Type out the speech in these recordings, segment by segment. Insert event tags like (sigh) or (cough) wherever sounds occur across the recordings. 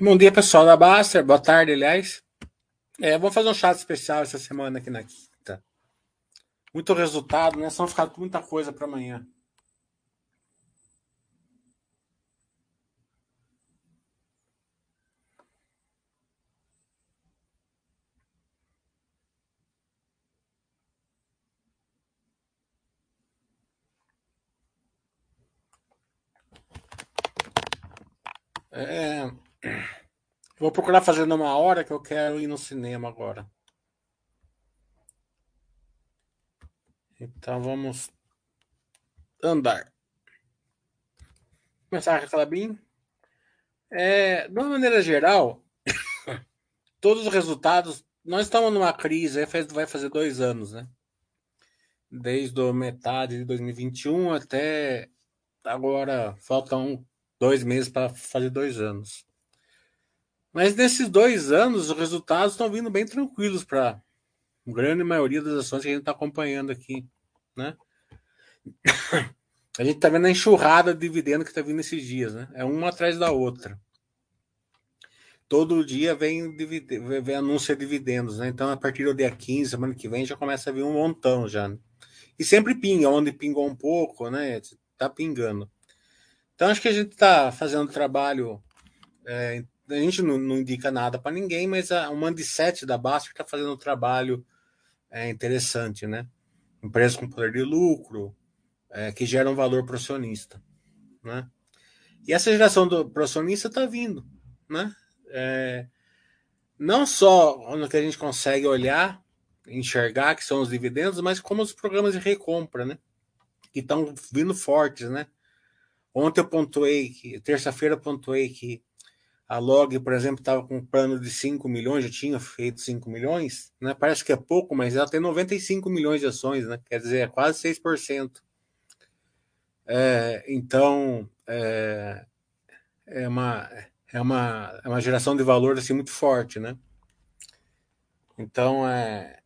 Bom dia, pessoal da Baster. Boa tarde, aliás. É, vamos fazer um chat especial essa semana aqui na quinta. Muito resultado, né? Só ficar com muita coisa para amanhã. É, vou procurar fazer numa hora que eu quero ir no cinema agora. Então vamos andar. Começar com a Clabin. É, de uma maneira geral, (coughs) todos os resultados. Nós estamos numa crise, vai fazer dois anos, né? Desde a metade de 2021 até agora, faltam dois meses para fazer dois anos. Mas nesses dois anos, os resultados estão vindo bem tranquilos para a grande maioria das ações que a gente está acompanhando aqui. Né? (coughs) A gente está vendo a enxurrada de dividendo que está vindo esses dias, né? É uma atrás da outra. Todo dia vem, vem anúncio de dividendos, né? Então, a partir do dia 15, semana que vem, já começa a vir um montão já. Né? E sempre pinga, onde pingou um pouco, né? Tá pingando. Então, acho que a gente está fazendo trabalho. É, a gente não, não indica nada para ninguém, mas a, o Mandicete da Basta está fazendo um trabalho é, interessante, né? Empresas com poder de lucro, é, que geram valor para o acionista, né? E essa geração do pro acionista está vindo, né? É, não só no que a gente consegue olhar, enxergar que são os dividendos, mas como os programas de recompra, né? Que estão vindo fortes, né? Ontem eu pontuei terça-feira pontuei que a Log, por exemplo, estava com um plano de 5 milhões, já tinha feito 5 milhões, né? Parece que é pouco, mas ela tem 95 milhões de ações, né? Quer dizer, é quase 6%. É, então, é, é, uma, é, uma, é uma geração de valor assim, muito forte, né? Então, é,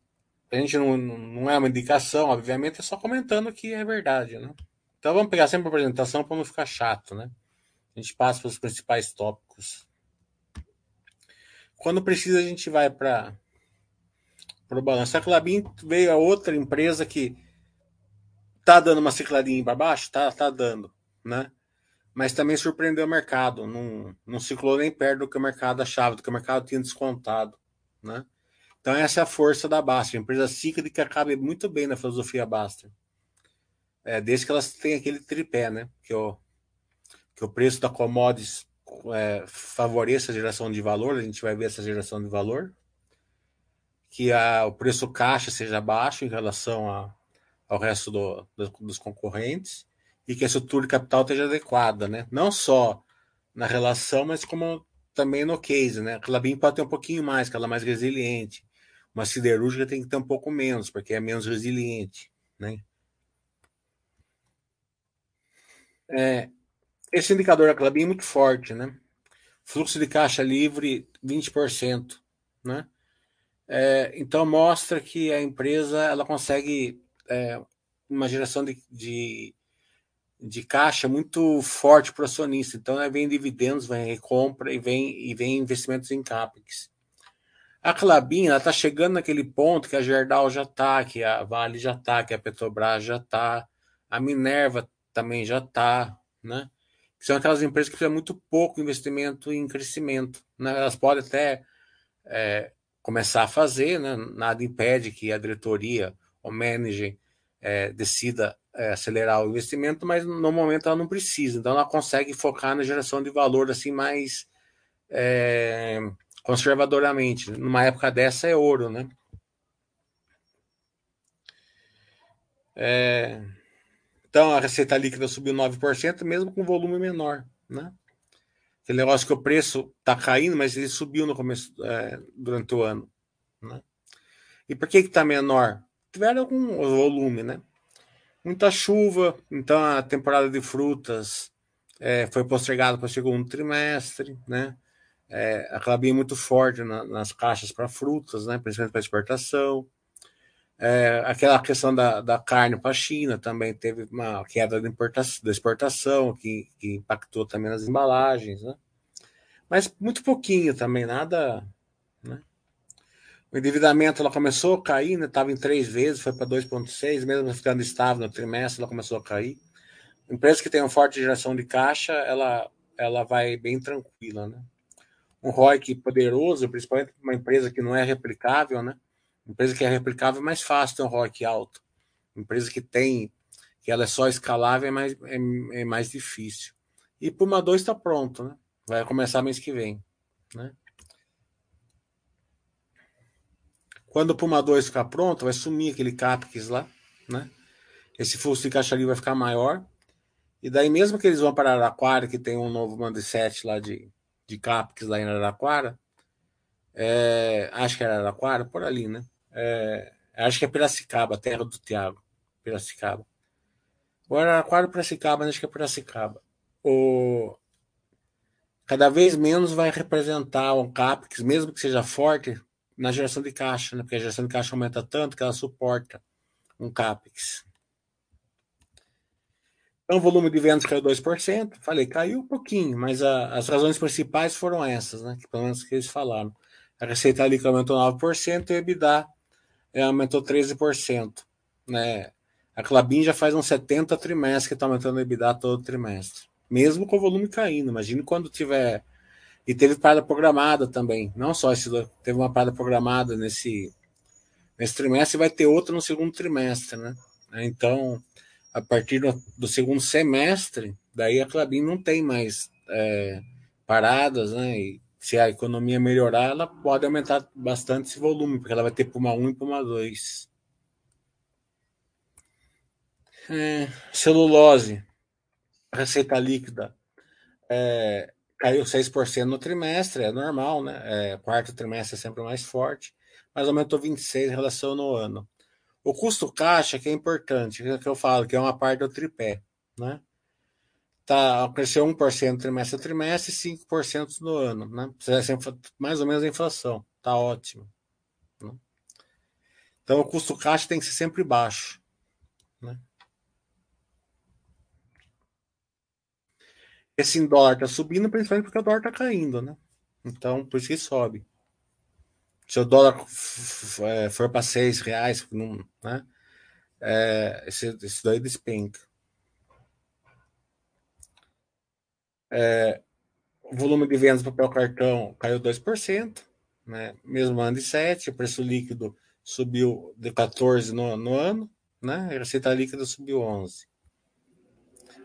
a gente não, não é uma indicação, obviamente, é só comentando que é verdade, né? Então vamos pegar sempre a apresentação para não ficar chato, né? A gente passa para os principais tópicos. Quando precisa, a gente vai para o balanço. A Clabin veio a outra empresa que tá dando uma cicladinha para baixo, tá, tá dando, né? Mas também surpreendeu o mercado, não, não ciclou nem perto do que o mercado achava, do que o mercado tinha descontado, né? Então essa é a força da Baster, empresa cíclica cabe muito bem na filosofia Baster é, desde que elas têm aquele tripé, né? Que o, que o preço da commodities é, favoreça a geração de valor, a gente vai ver essa geração de valor, que a, o preço caixa seja baixo em relação a, ao resto do, do, dos concorrentes e que a estrutura de capital esteja adequada, né? Não só na relação, mas como também no case, né? A Clabin pode ter um pouquinho mais, que ela é mais resiliente. Uma siderúrgica tem que ter um pouco menos, porque é menos resiliente, né? É, esse indicador da Clabin é muito forte, né? Fluxo de caixa livre 20%, né? É, então mostra que a empresa ela consegue é, uma geração de, de, de, caixa muito forte para o acionista. Então é, vem dividendos, vem recompra e vem, e vem investimentos em CAPEX. A Clabin está chegando naquele ponto que a Gerdau já está, que a Vale já está, que a Petrobras já está, a Minerva também já está, né? São aquelas empresas que precisam muito pouco investimento em crescimento, né? Elas podem até é, começar a fazer, né? Nada impede que a diretoria, o manager, é, decida é, acelerar o investimento, mas no momento ela não precisa. Então ela consegue focar na geração de valor assim mais é, conservadoramente. Numa época dessa é ouro, né? É... Então a receita líquida subiu 9%, mesmo com volume menor. Né? Aquele negócio que o preço está caindo, mas ele subiu no começo é, durante o ano. Né? E por que está menor? Tiveram algum volume, né? Muita chuva, então a temporada de frutas é, foi postergada para o segundo trimestre, né? É, a é muito forte na, nas caixas para frutas, né? Principalmente para exportação. É, aquela questão da, da carne para a China também teve uma queda da, importação, da exportação, que, que impactou também nas embalagens. Né? Mas muito pouquinho também, nada. Né? O endividamento ela começou a cair, né? Estava em três vezes, foi para 2,6, mesmo ficando estável no trimestre, ela começou a cair. Empresa que tem uma forte geração de caixa, ela, ela vai bem tranquila, né? Um ROIC poderoso, principalmente uma empresa que não é replicável, né? Empresa que é replicável é mais fácil ter um ROIC alto. Empresa que tem, que ela é só escalável é mais, é, é mais difícil. E Puma 2 está pronto, né? Vai começar mês que vem, né? Quando o Puma 2 ficar pronto, vai sumir aquele CAPEX lá, né? Esse fluxo de caixa vai ficar maior. E daí, mesmo que eles vão para Araraquara, que tem um novo mindset lá de, de CAPEX lá em Araraquara, é, acho que era Araraquara, por ali, né? É, acho que é Piracicaba, terra do Tiago. Piracicaba. O Araraquara Piracicaba, acho que é Piracicaba. O, cada vez menos vai representar um CAPEX, mesmo que seja forte, na geração de caixa, né? porque a geração de caixa aumenta tanto que ela suporta um CAPEX. Então, o volume de vendas caiu 2%. Falei, caiu um pouquinho, mas a, as razões principais foram essas, né? Que, pelo menos que eles falaram. A receita líquida aumentou 9% e o EBITDA aumentou 13%. Né? A Clabin já faz uns 70 trimestres que está aumentando o EBITDA todo trimestre mesmo com o volume caindo. Imagine quando tiver. E teve parada programada também. Não só esse, teve uma parada programada nesse, nesse trimestre vai ter outra no segundo trimestre, né? Então, a partir do, do segundo semestre, daí a Clabin não tem mais é, paradas, né? E se a economia melhorar, ela pode aumentar bastante esse volume, porque ela vai ter Puma 1 e Puma 2. É, celulose receita líquida é, caiu 6% no trimestre, é normal, né? É, quarto trimestre é sempre mais forte, mas aumentou 26% em relação ao ano. O custo caixa, que é importante, é que eu falo, que é uma parte do tripé, né? Tá, cresceu 1% trimestre a trimestre e 5% no ano, né? Mais ou menos a inflação, tá ótimo. Né? Então o custo caixa tem que ser sempre baixo, né? esse dólar está subindo, principalmente porque o dólar está caindo, né? Então, por isso que sobe. Se o dólar é, for para seis reais, né? É, esse, esse daí despenca. É, o volume de vendas do papel cartão caiu 2%, né? mesmo ano de 7%, o preço líquido subiu de 14% no, no ano, né? a receita líquida subiu 11%.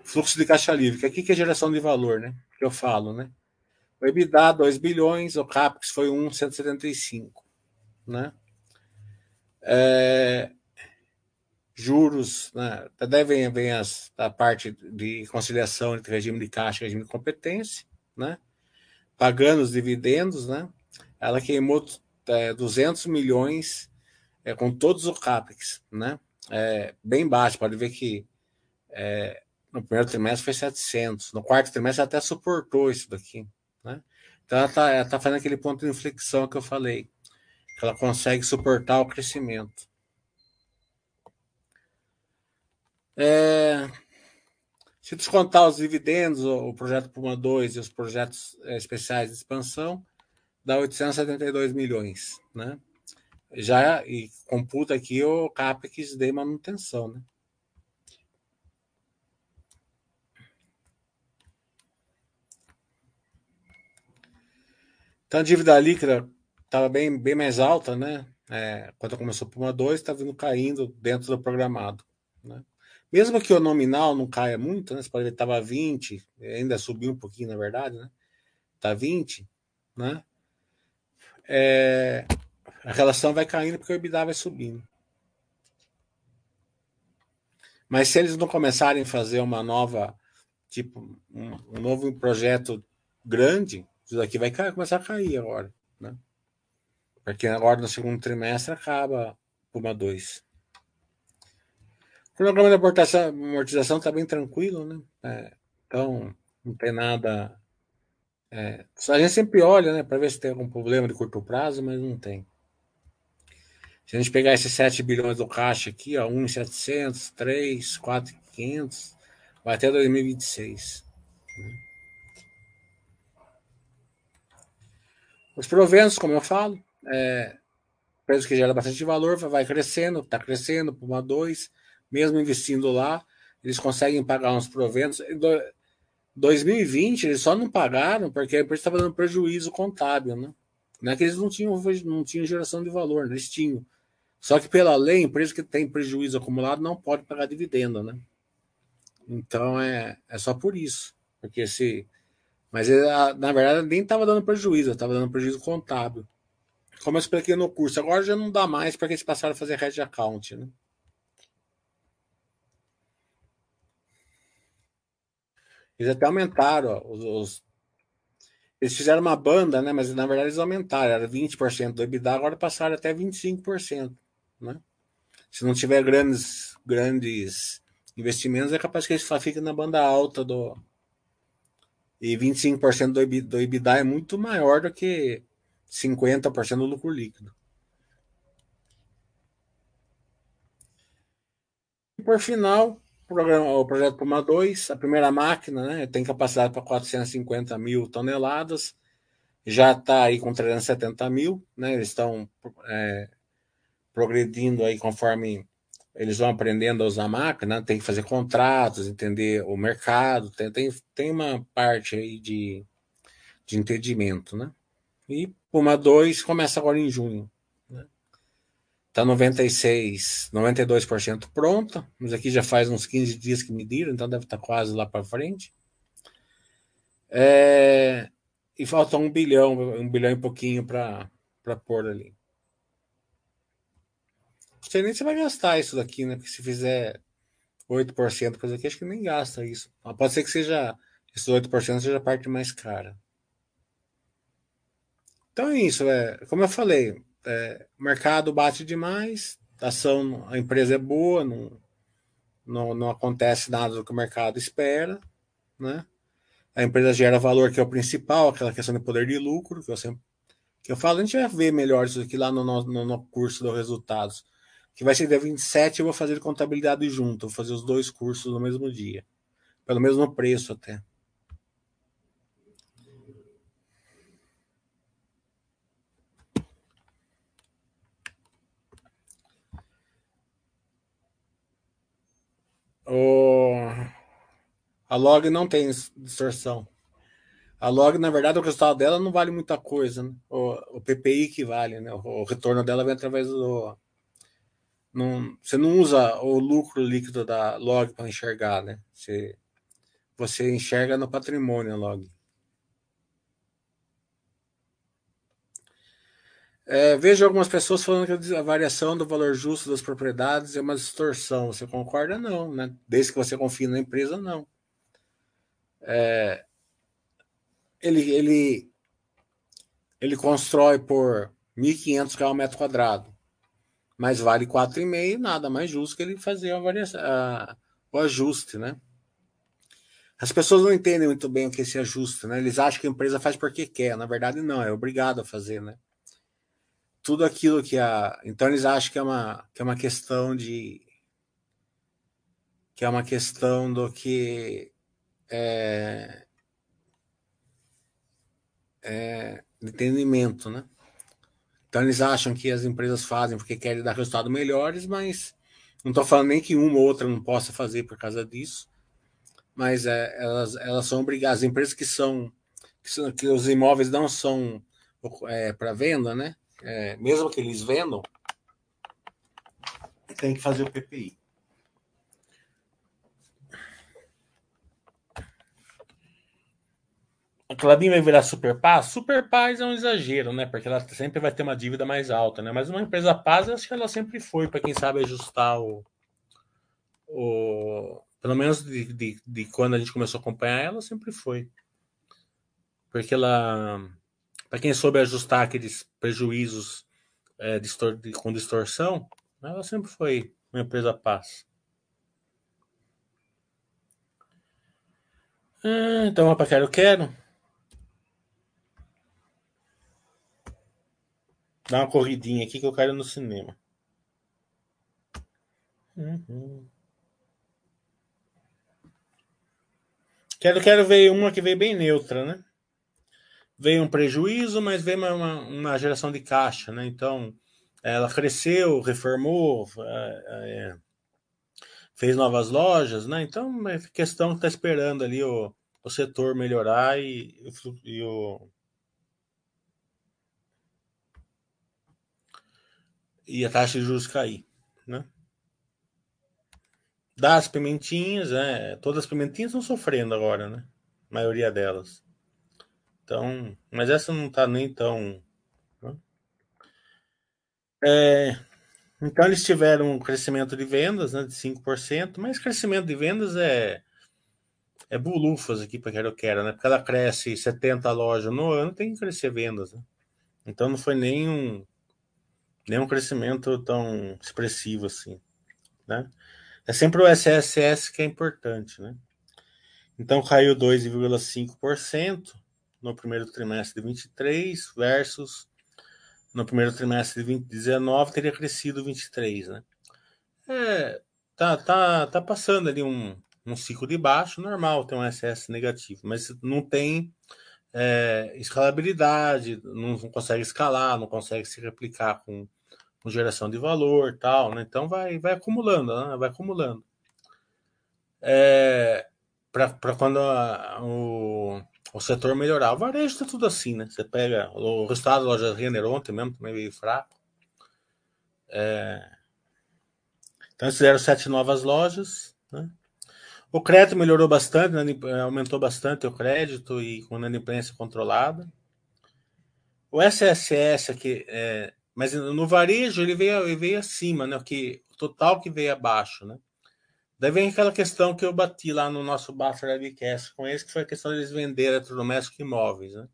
Fluxo de caixa livre, que aqui que é geração de valor, né? Que eu falo, né? O EBITDA 2 bilhões, o CAPEX foi 1,175, né? É, juros, né? Daí vem, vem as, a parte de conciliação entre regime de caixa e regime de competência, né? Pagando os dividendos, né? Ela queimou é, 200 milhões é, com todos os CAPEX, né? É, bem baixo, pode ver que é, no primeiro trimestre foi 700. No quarto trimestre até suportou isso daqui. Né? Então ela está tá fazendo aquele ponto de inflexão que eu falei. Que ela consegue suportar o crescimento. É, se descontar os dividendos, o projeto Puma 2 e os projetos é, especiais de expansão, dá 872 milhões. Né? Já e computa aqui o CAPEX de manutenção. Né? Então a dívida líquida estava bem, bem mais alta, né? É, quando começou por uma 2, está vindo caindo dentro do programado. Né? Mesmo que o nominal não caia muito, né? Você pode ver que estava 20, ainda subiu um pouquinho, na verdade, né? Está 20, né? É, a relação vai caindo porque o EBITDA vai subindo. Mas se eles não começarem a fazer uma nova, tipo, um, um novo projeto grande, isso daqui vai começar a cair agora, né? Porque agora no segundo trimestre acaba Puma 2. O programa de amortização está bem tranquilo, né? É, então, não tem nada. É, a gente sempre olha, né, para ver se tem algum problema de curto prazo, mas não tem. Se a gente pegar esses 7 bilhões do caixa aqui, ó, 1,700, 3, 4,500, vai até 2026. Né? Os proventos, como eu falo, é, preço que gera bastante valor, vai crescendo, está crescendo, Puma 2, mesmo investindo lá, eles conseguem pagar uns proventos. Em 2020, eles só não pagaram porque a empresa estava dando prejuízo contábil, né? Não é que eles não tinham, não tinham geração de valor, eles tinham. Só que pela lei, empresa que tem prejuízo acumulado não pode pagar dividendo, né? Então é, é só por isso. Porque se. Mas na verdade nem estava dando prejuízo, estava dando prejuízo contábil. Como eu expliquei no curso, agora já não dá mais porque eles passaram a fazer hedge account, né? Eles até aumentaram os, os, Eles fizeram uma banda, né? Mas na verdade eles aumentaram. Era 20% do EBITDA, agora passaram até 25%. Né? Se não tiver grandes, grandes investimentos, é capaz que eles fiquem na banda alta do. E 25% do EBITDA, do EBITDA é muito maior do que 50% do lucro líquido. E por final, programa, o projeto Puma 2, a primeira máquina, né, tem capacidade para 450 mil toneladas, já está aí com 370 mil, né, eles estão é, progredindo aí conforme eles vão aprendendo a usar a máquina, tem que fazer contratos, entender o mercado, tem, tem, tem uma parte aí de, de entendimento, né? E Puma 2 começa agora em junho. Né? Tá 96, 92% pronta, mas aqui já faz uns 15 dias que mediram, então deve estar tá quase lá para frente. É, e falta um bilhão, um bilhão e pouquinho para pôr ali. Não sei nem se vai gastar isso daqui, né? Porque se fizer 8% coisa aqui, acho que nem gasta isso. Mas pode ser que seja esses 8% seja a parte mais cara. Então é isso, é, como eu falei, é, o mercado bate demais, a ação, a empresa é boa, não, não, não acontece nada do que o mercado espera, né? A empresa gera valor, que é o principal, aquela questão de poder de lucro, que eu sempre que eu falo, a gente vai ver melhor isso aqui lá no, no, no curso dos resultados que vai ser dia 27, eu vou fazer contabilidade junto, vou fazer os dois cursos no mesmo dia. Pelo mesmo preço até. O... A log não tem distorção. A log, na verdade, o resultado dela não vale muita coisa. Né? O, o PPI que vale, né? O, o retorno dela vem através do, não, você não usa o lucro líquido da log para enxergar, né? Você, você enxerga no patrimônio a log. É, vejo algumas pessoas falando que a variação do valor justo das propriedades é uma distorção. Você concorda? Não, né? Desde que você confie na empresa, não. É, ele, ele, ele constrói por 1.500 reais metro quadrado mas vale 4,5, nada mais justo que ele fazer a variação, a, o ajuste, né? As pessoas não entendem muito bem o que é esse ajuste, né? Eles acham que a empresa faz porque quer, na verdade não, é obrigado a fazer, né? Tudo aquilo que a, então eles acham que é uma que é uma questão de que é uma questão do que é, é, entendimento, né? Então eles acham que as empresas fazem porque querem dar resultados melhores, mas não estou falando nem que uma ou outra não possa fazer por causa disso, mas é, elas, elas são obrigadas, as empresas que são, que, são, que os imóveis não são é, para venda, né? É, mesmo que eles vendam, tem que fazer o PPI. a Clabin vai virar super paz? Super paz é um exagero, né? Porque ela sempre vai ter uma dívida mais alta, né? Mas uma empresa paz, acho que ela sempre foi, para quem sabe ajustar o. o pelo menos de, de, de, quando a gente começou a acompanhar, ela sempre foi. Porque ela. Para quem soube ajustar aqueles prejuízos é, distor, com distorção, ela sempre foi uma empresa paz. Ah, então, para quero, quero. Dá uma corridinha aqui que eu quero no cinema. Uhum. Quero, quero ver uma que veio bem neutra, né? Veio um prejuízo, mas veio uma, uma, geração de caixa, né? Então, ela cresceu, reformou, é, é, fez novas lojas, né? Então, é questão que está esperando ali o, o setor melhorar e, e o e a taxa de juros cair, né? Das pimentinhas, né? Todas as pimentinhas estão sofrendo agora, né? A maioria delas. Então, mas essa não está nem tão. Né? É, então eles tiveram um crescimento de vendas né, de 5%, mas crescimento de vendas é é bulufas aqui para quero quero, né? Porque ela cresce 70 lojas no ano, tem que crescer vendas, né? Então não foi nenhum nenhum crescimento tão expressivo assim, né? É sempre o SSS que é importante, né? Então caiu 2,5% no primeiro trimestre de 23 versus no primeiro trimestre de 2019 teria crescido 23, né? É, tá, tá, tá passando ali um, um ciclo de baixo, normal ter um SS negativo, mas não tem é, escalabilidade, não consegue escalar, não consegue se replicar com, com geração de valor tal, né? Então vai, vai acumulando, né? vai acumulando. É, para quando a, o, o setor melhorar. O varejo está tudo assim, né? Você pega o resultado da loja Renner ontem mesmo, também veio fraco. É... Então, eles fizeram sete novas lojas, né? O crédito melhorou bastante, né? aumentou bastante o crédito e com a inadimplência controlada. O SSS aqui, é, mas no varejo ele veio, ele veio acima, né? O, que, o total que veio abaixo, né? Daí vem aquela questão que eu bati lá no nosso Buffer Webcast com eles, que foi a questão deles venderem eletrodomésticos e imóveis, né?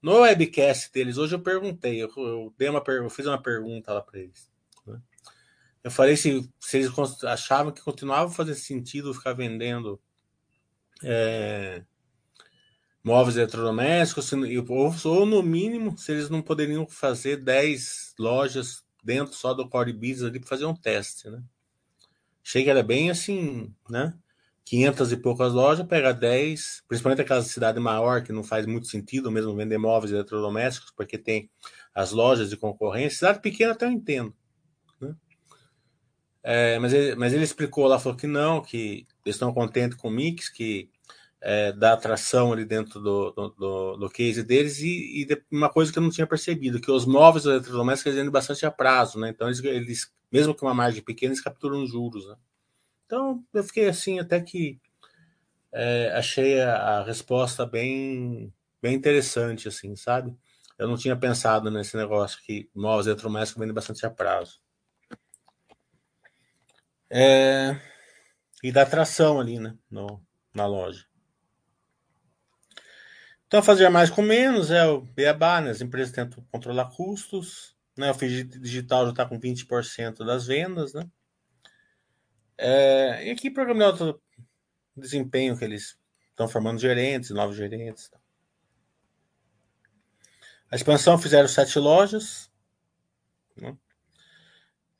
No webcast deles, hoje eu perguntei, eu, eu dei uma, eu fiz uma pergunta lá para eles. Né? Eu falei se, se eles achavam que continuava fazer sentido ficar vendendo é, móveis eletrodomésticos, ou, ou no mínimo, se eles não poderiam fazer 10 lojas dentro só do Core Business ali para fazer um teste, né? Achei que era bem assim, né? 500 e poucas lojas, pega 10, principalmente aquela cidade maior que não faz muito sentido mesmo vender móveis eletrodomésticos, porque tem as lojas de concorrência. Cidade pequena até eu entendo. Né? É, mas, ele, mas ele explicou lá, falou que não, que eles estão contentes com o mix, que é, dá atração ali dentro do, do, do, do case deles, e, e, uma coisa que eu não tinha percebido, que os móveis eletrodomésticos eles vendem bastante a prazo, né? Então eles, eles mesmo que uma margem pequena, eles capturam juros. Né? Então, eu fiquei assim, até que é, achei a, a, resposta bem, bem interessante, assim, sabe? Eu não tinha pensado nesse negócio que novos eletrodomésticos vendem bastante a prazo. É, e dá tração ali, né? No, na loja. Então, fazer mais com menos é o beabá, né? As empresas tentam controlar custos, né? O feed digital já está com 20% das vendas, né? É, e aqui programa de alto desempenho que eles estão formando gerentes, novos gerentes. A expansão fizeram sete lojas. Né?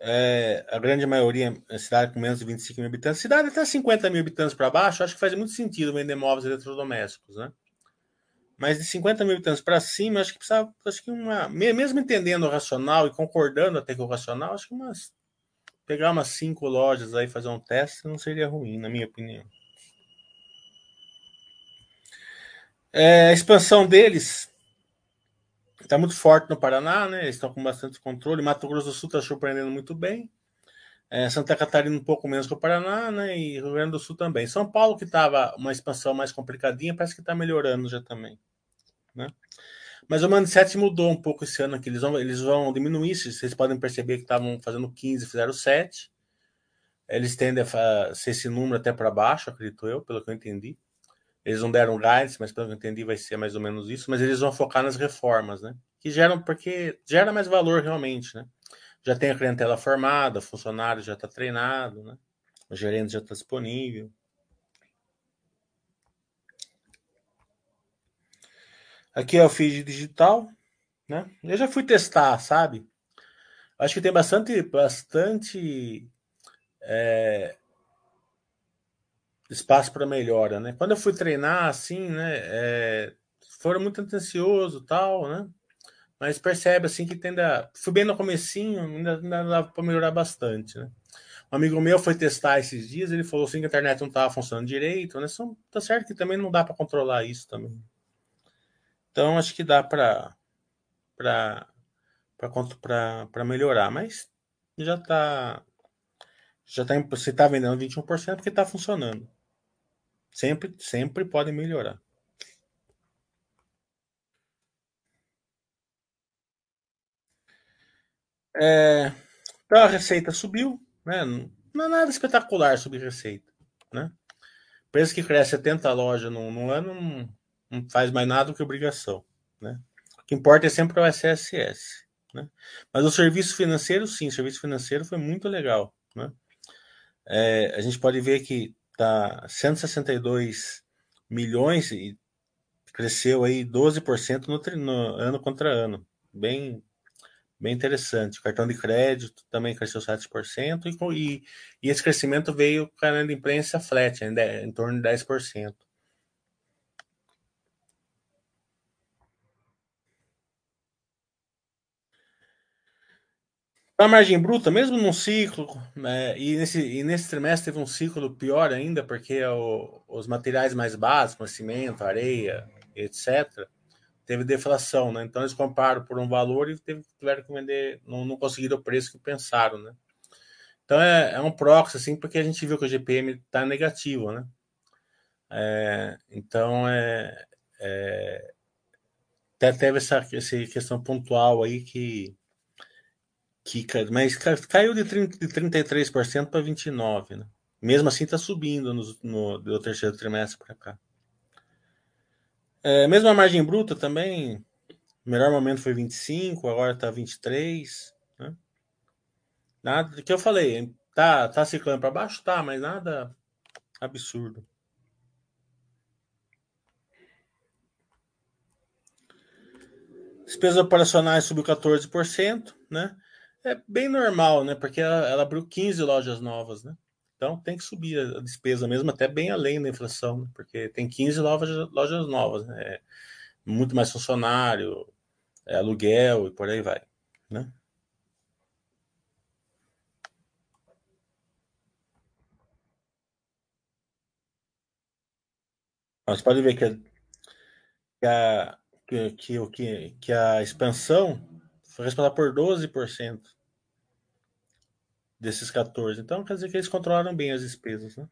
É, a grande maioria é cidade com menos de 25 mil habitantes. Cidade até 50 mil habitantes para baixo, acho que faz muito sentido vender móveis eletrodomésticos, né? Mas de 50 mil habitantes para cima, acho que precisava, acho que uma, mesmo entendendo o racional e concordando até com o racional, acho que umas pegar umas cinco lojas aí fazer um teste não seria ruim, na minha opinião. É, a expansão deles está muito forte no Paraná, né? Eles estão com bastante controle. Mato Grosso do Sul está surpreendendo muito bem. É, Santa Catarina um pouco menos que o Paraná, né? E Rio Grande do Sul também. São Paulo, que estava uma expansão mais complicadinha, parece que está melhorando já também. Né? Mas o mindset mudou um pouco esse ano aqui. Eles vão, eles vão diminuir. Vocês podem perceber que estavam fazendo 15, fizeram 7. Eles tendem a ser esse número até para baixo, acredito eu, pelo que eu entendi. Eles não deram guidance, mas pelo que eu entendi vai ser mais ou menos isso. Mas eles vão focar nas reformas, né? Que geram, porque gera mais valor realmente, né? Já tem a clientela formada, o funcionário já está treinado, né? O gerente já está disponível. Aqui é o feed digital, né? Eu já fui testar, sabe? Acho que tem bastante, bastante é, espaço para melhora, né? Quando eu fui treinar, assim, né? É, foram muito atencioso tal, né? Mas percebe assim que tende a. Bem no comecinho, ainda, ainda dá para melhorar bastante, né? Um amigo meu foi testar esses dias, ele falou assim que a internet não estava funcionando direito, né? Só, tá certo que também não dá para controlar isso também. Então acho que dá para para para melhorar, mas já está já tá você está vendendo 21% porque está funcionando. Sempre sempre pode melhorar. É, então a receita subiu, né? Não é nada espetacular sobre receita, né? Preço que cresce 70 lojas no, no ano não, não, faz mais nada do que obrigação, né? O que importa é sempre o SSS, né? Mas o serviço financeiro, sim, o serviço financeiro foi muito legal, né? É, a gente pode ver que tá 162 milhões e cresceu aí 12% no, no ano contra ano, bem bem interessante. O cartão de crédito também cresceu 7%, e, e, e esse crescimento veio com a imprensa flat, né, em torno de 10%. A margem bruta, mesmo num ciclo, né, e, nesse, e nesse trimestre teve um ciclo pior ainda, porque o, os materiais mais básicos, cimento, areia, etc., teve deflação, né? Então eles compraram por um valor e teve, tiveram que vender, não, não conseguiram o preço que pensaram, né? Então é, é um proxy, assim, porque a gente viu que o GPM está negativo, né? É, então é, é, até teve essa, essa questão pontual aí que, que mas caiu de, 30, de 33% para 29%, né? Mesmo assim está subindo no, no, do terceiro trimestre para cá. É, mesmo a margem bruta também, o melhor momento foi 25, agora está 23. Né? Nada que eu falei, tá, tá ciclando para baixo, tá, mas nada absurdo. Despesas operacionais subiu 14%, né? É bem normal, né? Porque ela, ela abriu 15 lojas novas, né? Então tem que subir a despesa mesmo, até bem além da inflação, né? porque tem 15 lojas, novas, né? É muito mais funcionário, é aluguel e por aí vai. Né? Mas pode ver que a, que, que, que, que a expansão foi responsável por 12% desses 14. Então, quer dizer que eles controlaram bem as despesas. Né?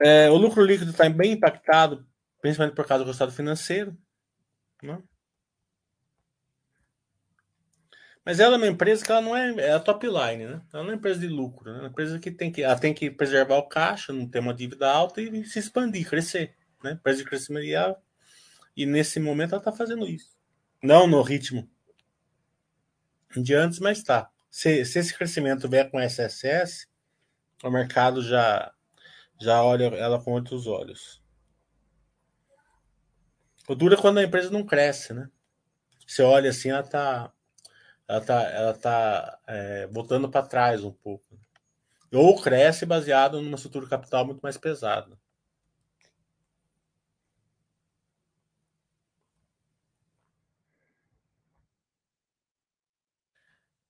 É, o lucro líquido está bem impactado, principalmente por causa do resultado financeiro. Né? Mas ela é uma empresa que ela não é, é a top line, né? Ela não é uma empresa de lucro, né? É uma empresa que tem que, ela tem que preservar o caixa, não ter uma dívida alta e se expandir, crescer, né? Empresa de crescimento e, e nesse momento ela está fazendo isso. Não no ritmo de antes, mas tá. Se, se esse crescimento vier com SSS, o mercado já, já olha ela com outros olhos. O duro é quando a empresa não cresce, né? Você olha assim, ela tá, ela tá, ela tá é, voltando para trás um pouco. Ou cresce baseado numa estrutura capital muito mais pesada.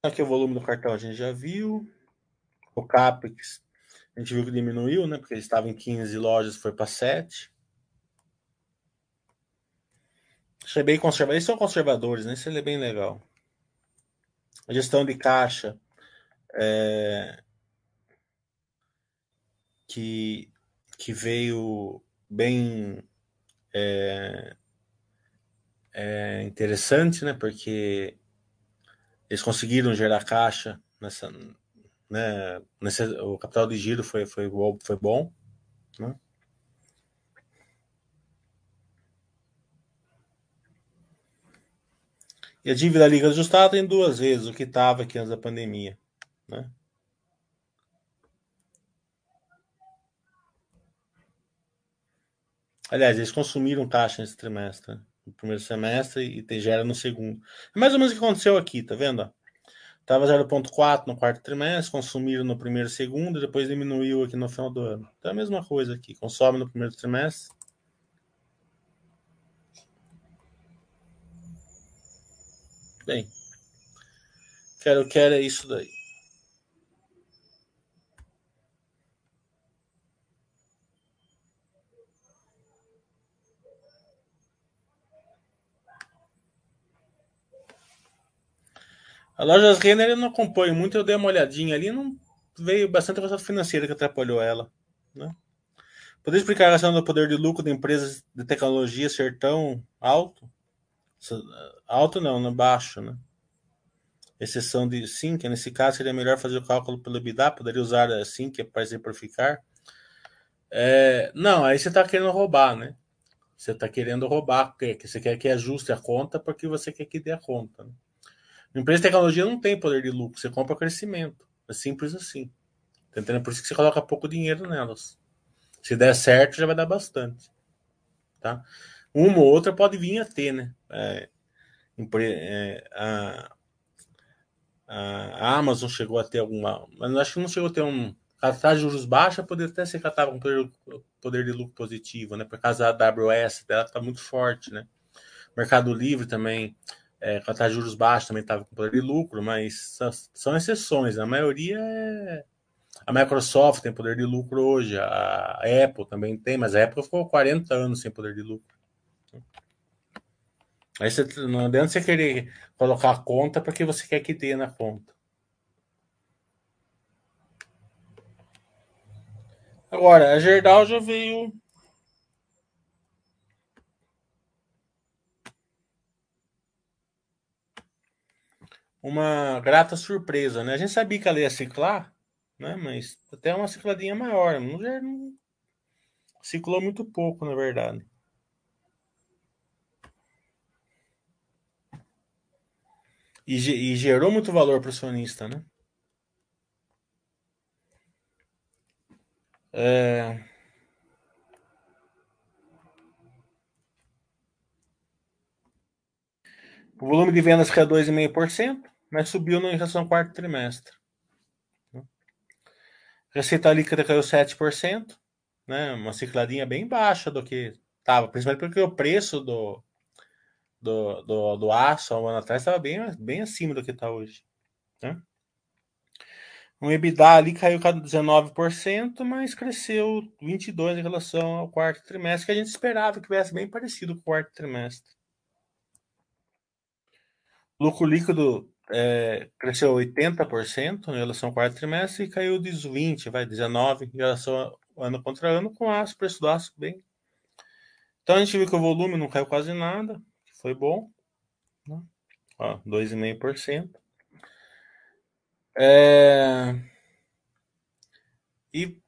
Aqui o volume do cartão a gente já viu. O CAPEX a gente viu que diminuiu, né? Porque ele estava em 15 lojas, foi para 7. Achei bem conservador. Eles são conservadores, né? Isso é bem legal. A gestão de caixa é... que, que veio bem é... É interessante, né? Porque eles conseguiram gerar caixa nessa, né, nesse, o capital de giro foi, foi, foi bom, né? E a dívida liga ajustada tem duas vezes o que estava aqui antes da pandemia, né? Aliás, eles consumiram caixa nesse trimestre no primeiro semestre e te gera no segundo. É mais ou menos o que aconteceu aqui, tá vendo? Tava 0,4 no quarto trimestre, consumiram no primeiro segundo, e depois diminuiu aqui no final do ano. Então é a mesma coisa aqui, consome no primeiro trimestre. Bem, quero, quero é isso daí. A loja Renner eu não acompanho muito, eu dei uma olhadinha ali, não veio bastante coisa financeira que atrapalhou ela. Né? Poderia explicar a razão do poder de lucro de empresas de tecnologia ser tão alto? Alto não, no baixo, né? Exceção de sim, que nesse caso seria melhor fazer o cálculo pelo EBITDA, poderia usar assim que é para exemplificar. É, não, aí você está querendo roubar, né? Você está querendo roubar, porque você quer que ajuste a conta porque você quer que dê a conta. Né? Empresa de tecnologia não tem poder de lucro, você compra crescimento. É simples assim. Tá? Por isso que você coloca pouco dinheiro nelas. Se der certo, já vai dar bastante. Tá? Uma ou outra pode vir a ter, né? É, é, a, a Amazon chegou a ter alguma. Mas acho que não chegou a ter um. Taxa de juros baixa poderia até ser estava com poder, de lucro positivo, né? Por causa da AWS dela está muito forte, né? Mercado Livre também é, de juros baixa também estava com poder de lucro, mas são exceções. Né? A maioria é. A Microsoft tem poder de lucro hoje, a Apple também tem, mas a Apple ficou 40 anos sem poder de lucro. Aí você, não adianta você querer colocar a conta porque você quer que dê na conta. Agora, a Gerdau já veio uma grata surpresa, né? A gente sabia que ela ia ciclar, né? Mas até uma cicladinha maior. Não, não ciclou muito pouco, na verdade. E, e gerou muito valor para o acionista, né? É... O volume de vendas caiu 2,5% mas subiu em relação ao quarto trimestre. Receita líquida caiu 7%, né? uma cicladinha bem baixa do que estava, principalmente porque o preço do, do, do, do aço há um ano atrás estava bem, bem acima do que está hoje. Né? O EBITDA ali caiu 19%, mas cresceu 22% em relação ao quarto trimestre, que a gente esperava que tivesse bem parecido com o quarto trimestre. Lucro líquido é, cresceu 80% em relação ao quarto trimestre e caiu de 20, vai 19 em relação ao ano contra ano, com aço, preço do aço bem. Então a gente viu que o volume não caiu quase nada, foi bom. Né? 2,5%. É... E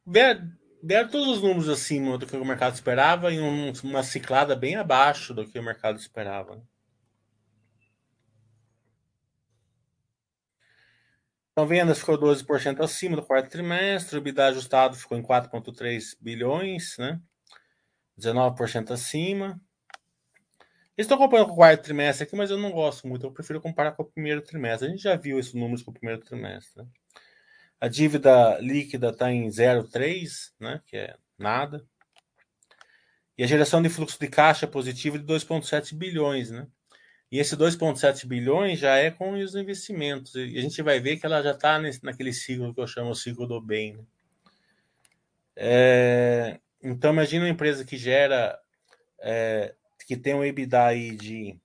deram todos os números acima do que o mercado esperava e uma ciclada bem abaixo do que o mercado esperava. Então, vendas ficou 12% acima do quarto trimestre, o EBITDA ajustado ficou em 4,3 bilhões, né? 19% acima. Estou acompanhando o quarto trimestre aqui, mas eu não gosto muito. Eu prefiro comparar com o primeiro trimestre. A gente já viu esses números com o primeiro trimestre. Né? A dívida líquida está em 0,3, né? que é nada. E a geração de fluxo de caixa positivo de 2,7 bilhões. Né? E esse 2,7 bilhões já é com os investimentos. E a gente vai ver que ela já está naquele ciclo que eu chamo o ciclo do bem. Né? É, então, imagina uma empresa que gera, é, que tem um EBITDA aí de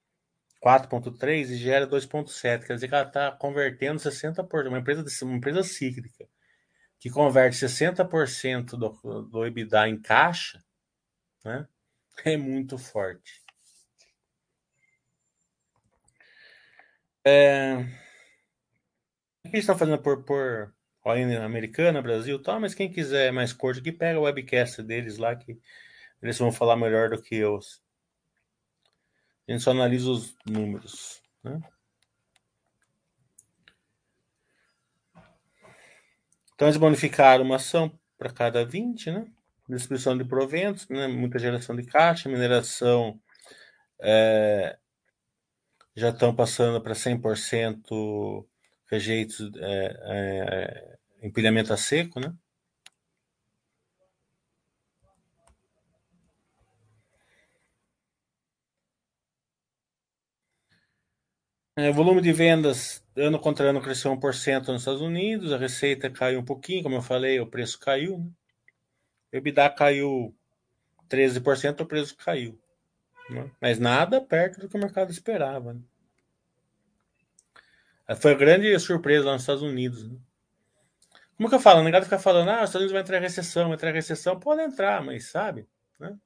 4,3 e gera 2,7. Quer dizer que ela está convertendo 60%. Uma empresa, uma empresa cíclica que converte 60% do, do EBITDA em caixa, né? (laughs) é muito forte. É... O que estão fazendo por, por ON americana, Brasil tal, mas quem quiser mais curto aqui, pega o webcast deles lá que eles vão falar melhor do que eu. A gente só analisa os números. Né? Então eles bonificaram uma ação para cada 20, né? Distribuição de proventos, né? muita geração de caixa, mineração é, já estão passando para 100% rejeitos, é, é, empilhamento a seco, né? É, volume de vendas ano contra ano cresceu 1% nos Estados Unidos, a receita caiu um pouquinho, como eu falei, o preço caiu. Né? O EBITDA caiu 13%, o preço caiu. Né? Mas nada perto do que o mercado esperava. Né? Foi a grande surpresa lá nos Estados Unidos. Né? Como que eu falo? O negado fica falando, ah, os Estados Unidos vai entrar em recessão, vai entrar em recessão. Pode entrar, mas sabe, né?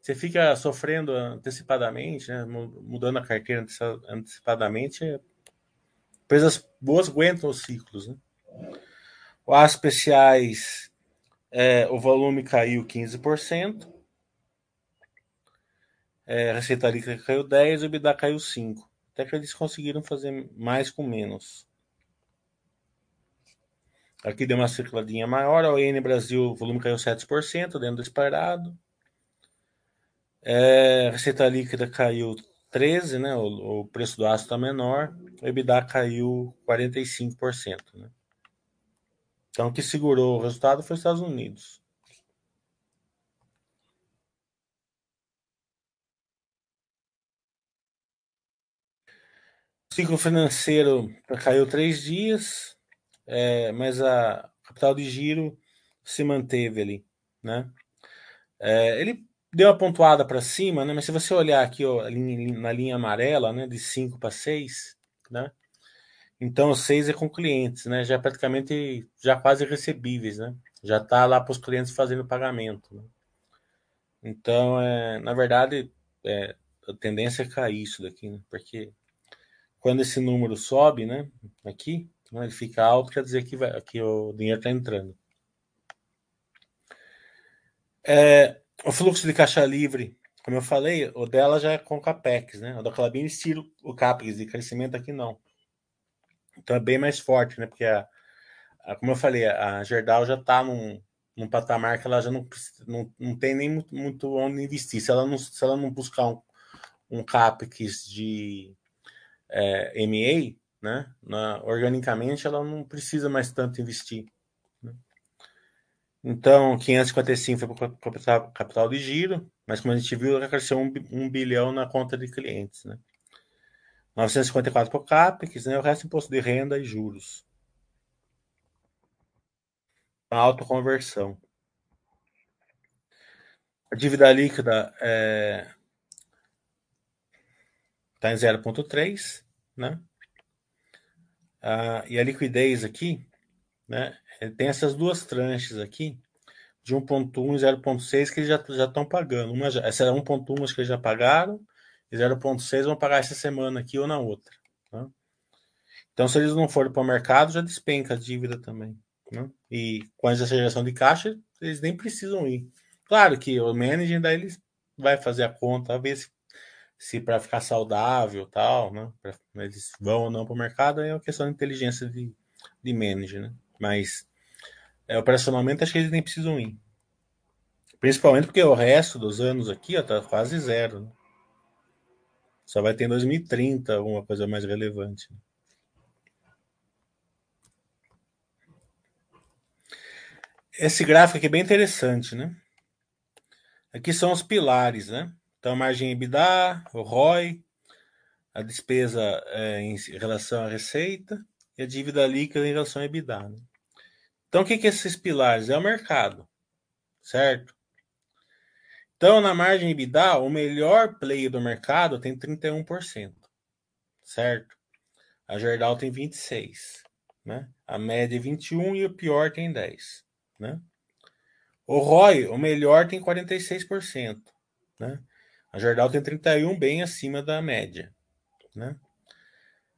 Você fica sofrendo antecipadamente, né? mudando a carteira antecipadamente. Empresas boas aguentam os ciclos. Né? O As especiais, é, o volume caiu 15%. É, receita líquida caiu 10%, o EBITDA caiu 5%. Até que eles conseguiram fazer mais com menos. Aqui deu uma circuladinha maior. A ON Brasil, o volume caiu 7%, dentro do esperado. É, receita líquida caiu 13%, né? O, o preço do aço está menor. O EBITDA caiu 45%. Né? Então, o que segurou o resultado foi os Estados Unidos. Ciclo financeiro caiu três dias, é, mas a capital de giro se manteve ali, né? É, ele deu uma pontuada para cima, né? Mas se você olhar aqui ó, na linha amarela, né, de 5 para 6, né? Então o 6 é com clientes, né? Já praticamente já quase recebíveis, né? Já está lá para os clientes fazendo pagamento. Né? Então, é, na verdade, é, a tendência é cair isso daqui, né? Porque quando esse número sobe, né? Aqui, ele fica alto, quer dizer que, vai, que o dinheiro está entrando. É, o fluxo de caixa livre, como eu falei, o dela já é com capex, né? O da Clabin estilo o capex de crescimento aqui não. Então é bem mais forte, né? Porque a, a como eu falei, a Gerdau já está num, num patamar que ela já não, não, não tem nem muito, muito onde investir. Se ela não, se ela não buscar um, um capex de é, MA, né? Na, organicamente ela não precisa mais tanto investir. Né? Então, 555 foi para capital, capital de giro, mas como a gente viu, ela cresceu um, um bilhão na conta de clientes. Né? 954 para o CAPEX, né? o resto imposto de renda e juros. A autoconversão. A dívida líquida é, está em 0,3, né? Ah, e a liquidez aqui, né? Tem essas duas tranches aqui, de 1.1 e 0.6 que eles já estão pagando. Uma já, essa é 1.1 acho que eles já pagaram, e 0.6 vão pagar essa semana aqui ou na outra. Tá? Então, se eles não forem para o mercado, já despenca a dívida também. Né? E com essa geração de caixa, eles nem precisam ir. Claro que o managing daí eles vai fazer a conta, ver se se para ficar saudável tal, né? Pra, eles vão ou não para o mercado, é uma questão de inteligência de, de manager, né? Mas é, operacionalmente acho que eles nem precisam ir. Principalmente porque o resto dos anos aqui ó, tá quase zero. Né? Só vai ter em 2030 alguma coisa mais relevante. Esse gráfico aqui é bem interessante, né? Aqui são os pilares, né? Então, a margem EBITDA, o ROI, a despesa é, em relação à receita e a dívida líquida em relação ao EBITDA. Né? Então, o que, que é esses pilares? É o mercado, certo? Então, na margem EBITDA, o melhor player do mercado tem 31%, certo? A Gerdau tem 26%, né? A média é 21% e o pior tem 10%, né? O ROI, o melhor tem 46%, né? A Jordal tem 31, bem acima da média. Né?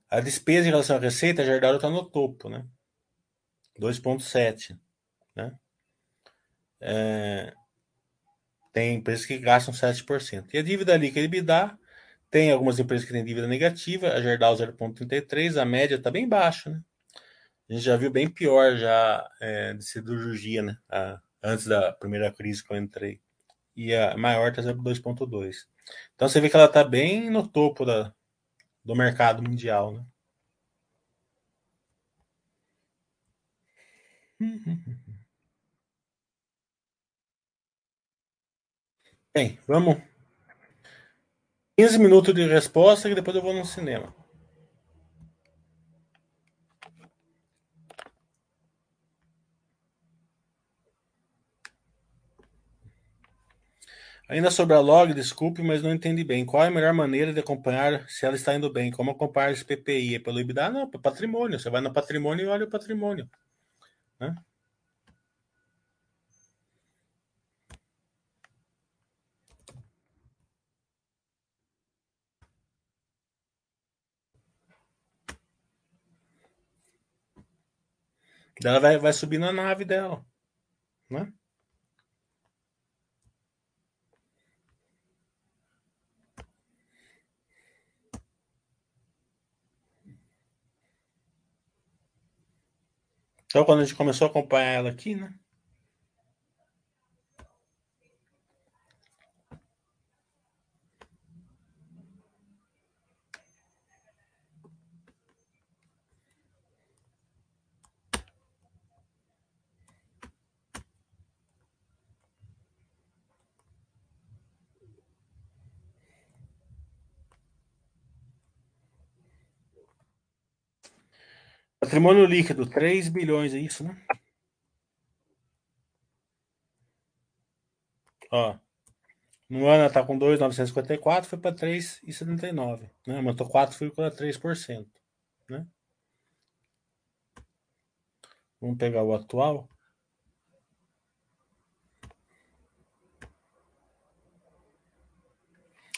A despesa em relação à receita, a Jordal está no topo, né? 2,7. Né? É... Tem empresas que gastam 7%. E a dívida líquida EBITDA, tem algumas empresas que têm dívida negativa, a Gerdau 0,33, a média está bem baixa, né? A gente já viu bem pior já é, de cirurgia, né? A, antes da primeira crise que eu entrei e a maior está 2,2. Então você vê que ela está bem no topo da, do mercado mundial. Né? (laughs) Bem, vamos. 15 minutos de resposta e depois eu vou no cinema. Ainda sobre a log, desculpe, mas não entendi bem. Qual é a melhor maneira de acompanhar se ela está indo bem? Como acompanhar esse PPI? É pelo EBITDA? Não, para patrimônio. Você vai no patrimônio e olha o patrimônio. Né? Ela vai, vai subir na nave dela. Né? Então, quando a gente começou a acompanhar ela aqui, né? Patrimônio líquido, 3 bilhões, é isso, né? Ó, no ano está com 2,954, foi para 3,79, né? Aumentou 4,3%, né? Vamos pegar o atual.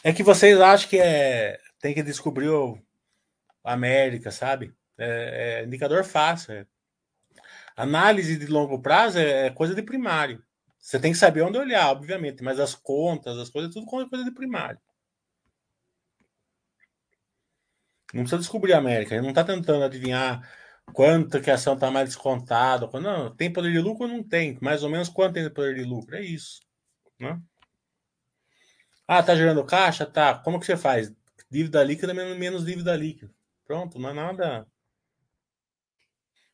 É que vocês acham que é tem que descobrir o América, sabe? É, é indicador fácil. É. Análise de longo prazo é, é coisa de primário. Você tem que saber onde olhar, obviamente, mas as contas, as coisas, tudo coisa de primário. Não precisa descobrir a América. Ele não está tentando adivinhar quanto que a ação está mais descontada. Não, tem poder de lucro ou não tem? Mais ou menos quanto tem de poder de lucro? É isso. Né? Ah, tá gerando caixa? Tá. Como que você faz? Dívida líquida menos dívida líquida. Pronto, não é nada.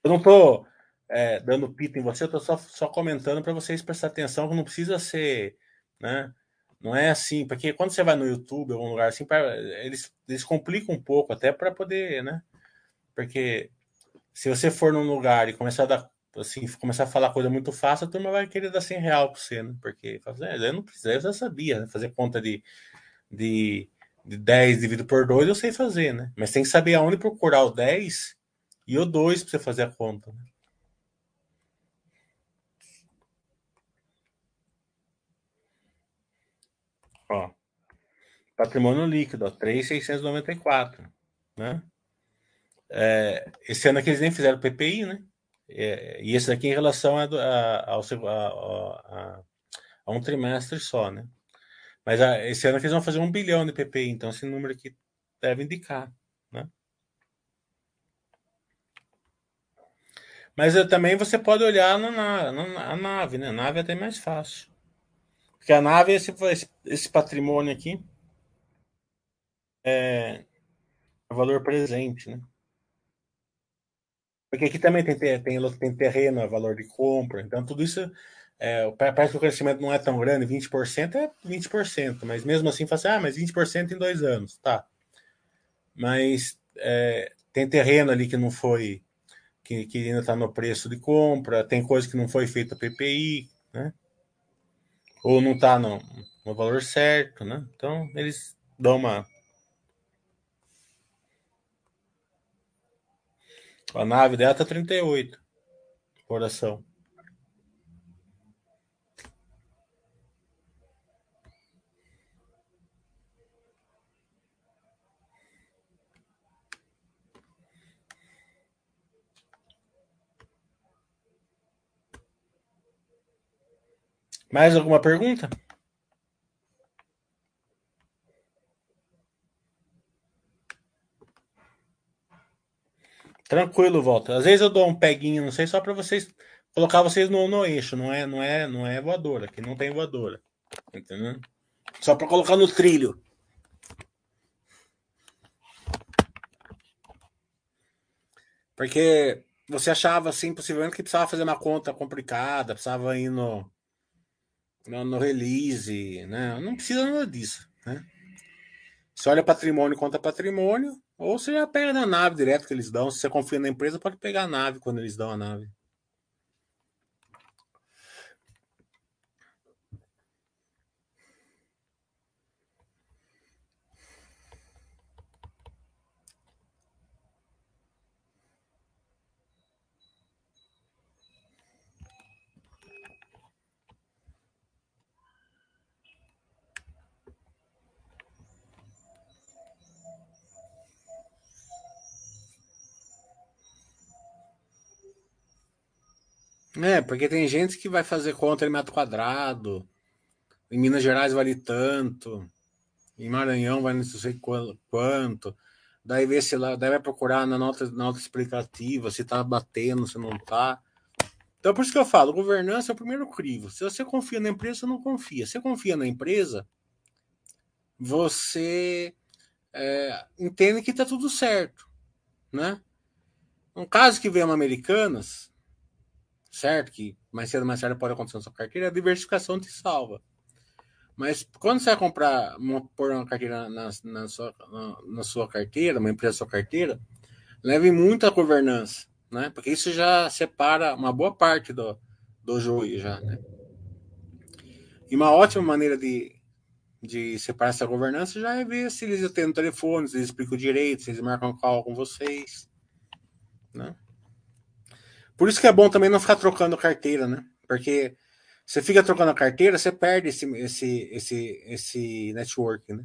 Eu não estou é, dando pita em você, eu estou só, só comentando para vocês prestar atenção que não precisa ser, né? Não é assim, porque quando você vai no YouTube, algum lugar assim, pra, eles, eles complicam um pouco até para poder, né? Porque se você for num lugar e começar a dar, assim, começar a falar coisa muito fácil, a turma vai querer dar 100 real para você, né? Porque é, eu não precisa, eu já sabia, né? fazer conta de, de, de 10 dividido por 2 eu sei fazer, né? Mas tem que saber aonde procurar o 10 e o 2 para você fazer a conta. Né? Ó, patrimônio líquido, ó, 3,694, né? É, esse ano aqui eles nem fizeram PPI, né? É, e esse daqui em relação a, a, a, a, um trimestre só, né? Mas esse ano aqui eles vão fazer um bilhão de PPI, então esse número aqui deve indicar, Mas também você pode olhar na, na, na, nave, né? A nave é até mais fácil. Porque a nave, esse, esse patrimônio aqui, é, é valor presente, né? Porque aqui também tem, tem, tem terreno, é valor de compra, então tudo isso é, parece que o crescimento não é tão grande, 20% é 20%, mas mesmo assim fala assim, ah, mas 20% em dois anos, tá. Mas é, tem terreno ali que não foi, que, que ainda está no preço de compra, tem coisa que não foi feita PPI, né? ou não está no, no valor certo, né? Então eles dão uma A nave dela tá 38 coração. Mais alguma pergunta? Tranquilo, volta. Às vezes eu dou um peguinho, não sei, só para vocês colocar vocês no, no eixo, não é, não é, não é voadora, que não tem voadora. Entendeu? Só para colocar no trilho. Porque você achava assim, possivelmente que precisava fazer uma conta complicada, precisava ir no no, no release, né? Não precisa nada disso, né? Você olha patrimônio conta patrimônio, ou você já pega na nave direto que eles dão. Se você confia na empresa, pode pegar a nave quando eles dão a nave. É, porque tem gente que vai fazer conta em metro quadrado. Em Minas Gerais vale tanto. Em Maranhão vale não sei quanto. Daí vê se lá, vai procurar na nota, na nota explicativa se tá batendo, se não tá. Então, por isso que eu falo, governança é o primeiro crivo. Se você confia na empresa, você não confia. Se você confia na empresa, você é, entende que está tudo certo, né? Um caso que vem uma Americanas, certo? Que mais cedo ou mais tarde pode acontecer na sua carteira, a diversificação te salva. Mas quando você vai comprar, uma, pôr uma carteira na, na, sua, na, na sua carteira, uma empresa na sua carteira, leve muita governança né? Porque isso já separa uma boa parte do, do joio já, né? E uma ótima maneira de, de separar essa governança já é ver se eles atendem telefone, se eles explicam direito, se eles marcam call com vocês, né? Por isso que é bom também não ficar trocando carteira, né? Porque você fica trocando a carteira, você perde esse, esse, esse, esse network, né?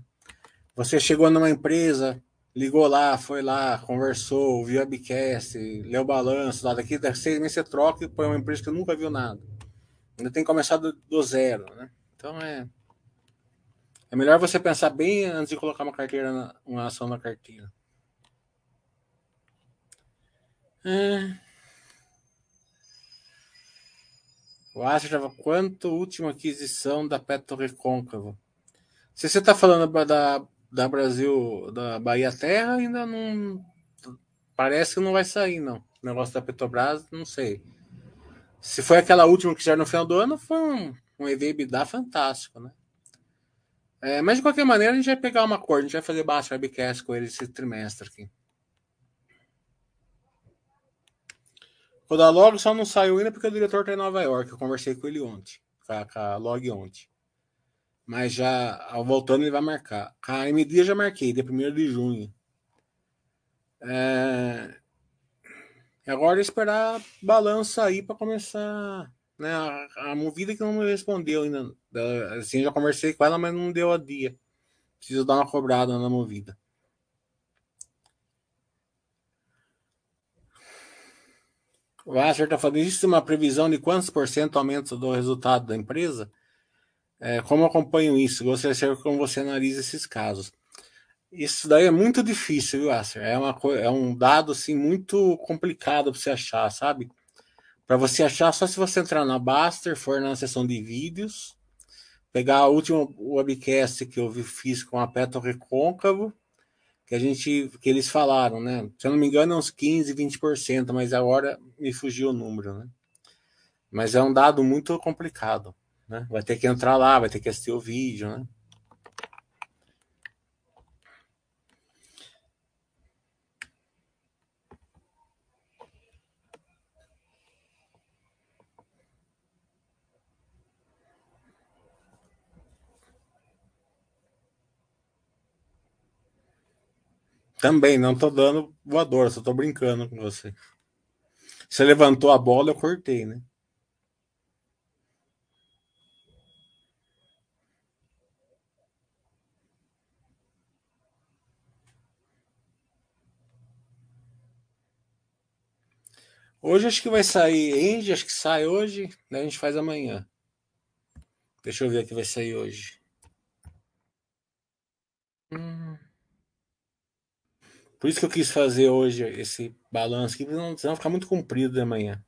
Você chegou numa empresa, ligou lá, foi lá, conversou, viu a Bicast, leu o balanço, lá daqui daqui seis meses você troca e põe uma empresa que nunca viu nada. Ainda tem que começar do, do, zero, né? Então é. É melhor você pensar bem antes de colocar uma carteira, na, uma ação na carteira. É. O Astra estava quanto última aquisição da Petro Recôncavo? Se você está falando da da Brasil, da Bahia Terra, ainda não. Parece que não vai sair, não. O negócio da Petrobras, não sei. Se foi aquela última que já no final do ano, foi um, um EV-EBITDA fantástico, né? É, mas de qualquer maneira, a gente vai pegar uma cor, a gente vai fazer baixo webcast com ele esse trimestre aqui. O da Log só não saiu ainda porque o diretor está em Nova York. Eu conversei com ele ontem, com a Log ontem. Mas já voltando, ele vai marcar. A eu já marquei, dia 1 de junho. É... Agora esperar balança aí para começar. Né? A, a movida que não me respondeu ainda. Assim, já conversei com ela, mas não deu a dia. Preciso dar uma cobrada na movida. O está falando, existe uma previsão de quantos por cento aumento do resultado da empresa? É, como acompanho isso? Gostaria de saber como você analisa esses casos. Isso daí é muito difícil, viu, Acer? É, uma, é um dado assim, muito complicado para você achar, sabe? Para você achar, só se você entrar na Baster, for na seção de vídeos, pegar a última webcast que eu fiz com a Petro Recôncavo, que a gente que eles falaram, né? Se eu não me engano, é uns 15, 20%, mas agora me fugiu o número, né? Mas é um dado muito complicado. Né? Vai ter que entrar lá, vai ter que assistir o vídeo, né? Também, não tô dando voador, só tô brincando com você. Você levantou a bola, eu cortei, né? Hoje acho que vai sair End, acho que sai hoje, daí a gente faz amanhã. Deixa eu ver o que vai sair hoje. Hum. Por isso que eu quis fazer hoje esse balanço aqui, senão vai ficar muito comprido de manhã.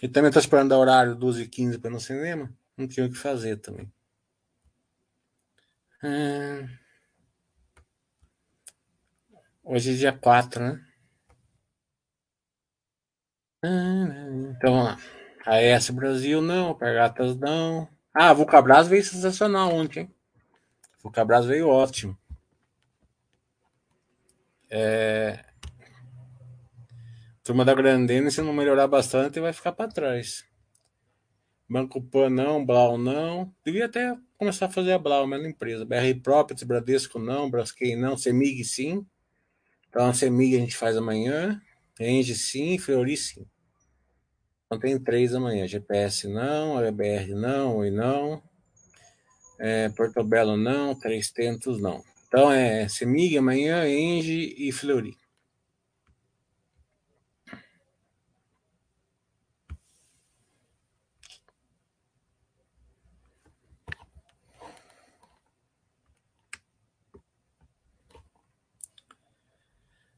E também estou esperando dar horário 12h15 para ir no cinema. Não tinha o que fazer também. Hum. Hoje é dia 4, né? Então vamos lá. A S Brasil não, Pergatas não. Ah, Vulcabras veio sensacional ontem, hein? Vulcabras veio ótimo. É... Turma da Grandene, se não melhorar bastante, vai ficar para trás. Banco Pan não, Blau não. Devia até começar a fazer a Blau, mesma empresa. BR Properties, Bradesco não, Braskem não, Semig sim. Então a Semig a gente faz amanhã. Enge sim, Fleury sim. Então tem três amanhã. GPS não, ABR não, Oi não. É, Porto Belo não, Três Tentos não. Então é Semig, amanhã, Enge e Fleury.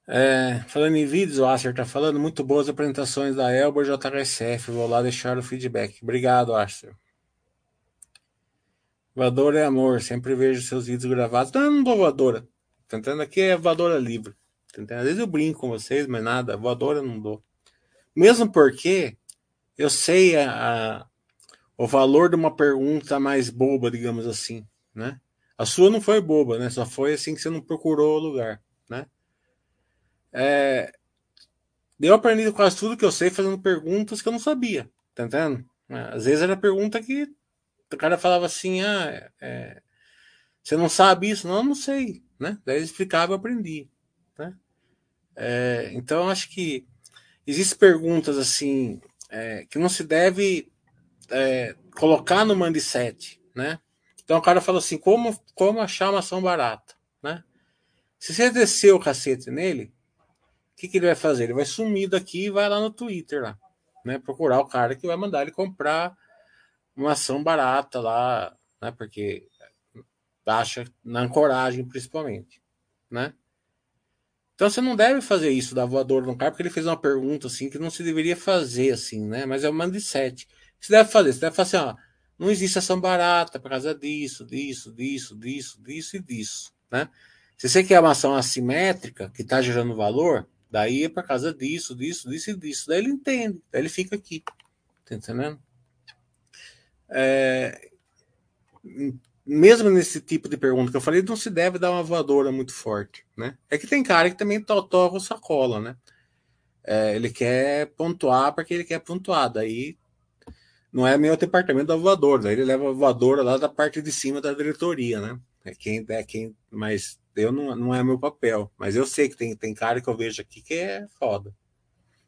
É, falando em vídeos, o Acer tá falando muito boas apresentações da Elba JHSF. Vou lá deixar o feedback. Obrigado, Acer. Voadora é amor, sempre vejo seus vídeos gravados. Não, não dou voadora. Entendendo? Aqui é voadora livre. Entendendo? Às vezes eu brinco com vocês, mas nada, voadora não dou. Mesmo porque eu sei a, a, o valor de uma pergunta mais boba, digamos assim, né? A sua não foi boba, né? Só foi assim que você não procurou o lugar, né? É, eu aprendi quase tudo que eu sei fazendo perguntas que eu não sabia, tá entendendo? Às vezes era pergunta que o cara falava assim, ah, é, você não sabe isso? Não, não sei, né? Daí ele explicava, eu aprendi, né? É, então, acho que existem perguntas assim é, que não se deve é, colocar no mindset, né? Então o cara falou assim, como, como achar uma ação barata, né? Se você descer o cacete nele, o que, que ele vai fazer? Ele vai sumir daqui e vai lá no Twitter lá, né? Procurar o cara que vai mandar ele comprar uma ação barata lá, né? Porque acha na ancoragem principalmente, né? Então você não deve fazer isso da voadora no cara, porque ele fez uma pergunta assim que não se deveria fazer assim, né? Mas é uma de sete. Você deve fazer, você deve fazer assim, ó, não existe ação barata por causa disso, disso, disso, disso, disso e disso, né? Se você quer uma ação assimétrica que está gerando valor, daí é por causa disso, disso, disso e disso. Daí ele entende, daí ele fica aqui, tá entendendo? É, mesmo nesse tipo de pergunta que eu falei, não se deve dar uma voadora muito forte, né? É que tem cara que também torra o sacola, né? É, ele quer pontuar porque ele quer pontuar, daí não é meu departamento da voadora, daí ele leva a voadora lá da parte de cima da diretoria, né? É quem, é quem, mas eu não, não é meu papel, mas eu sei que tem, tem cara que eu vejo aqui que é foda.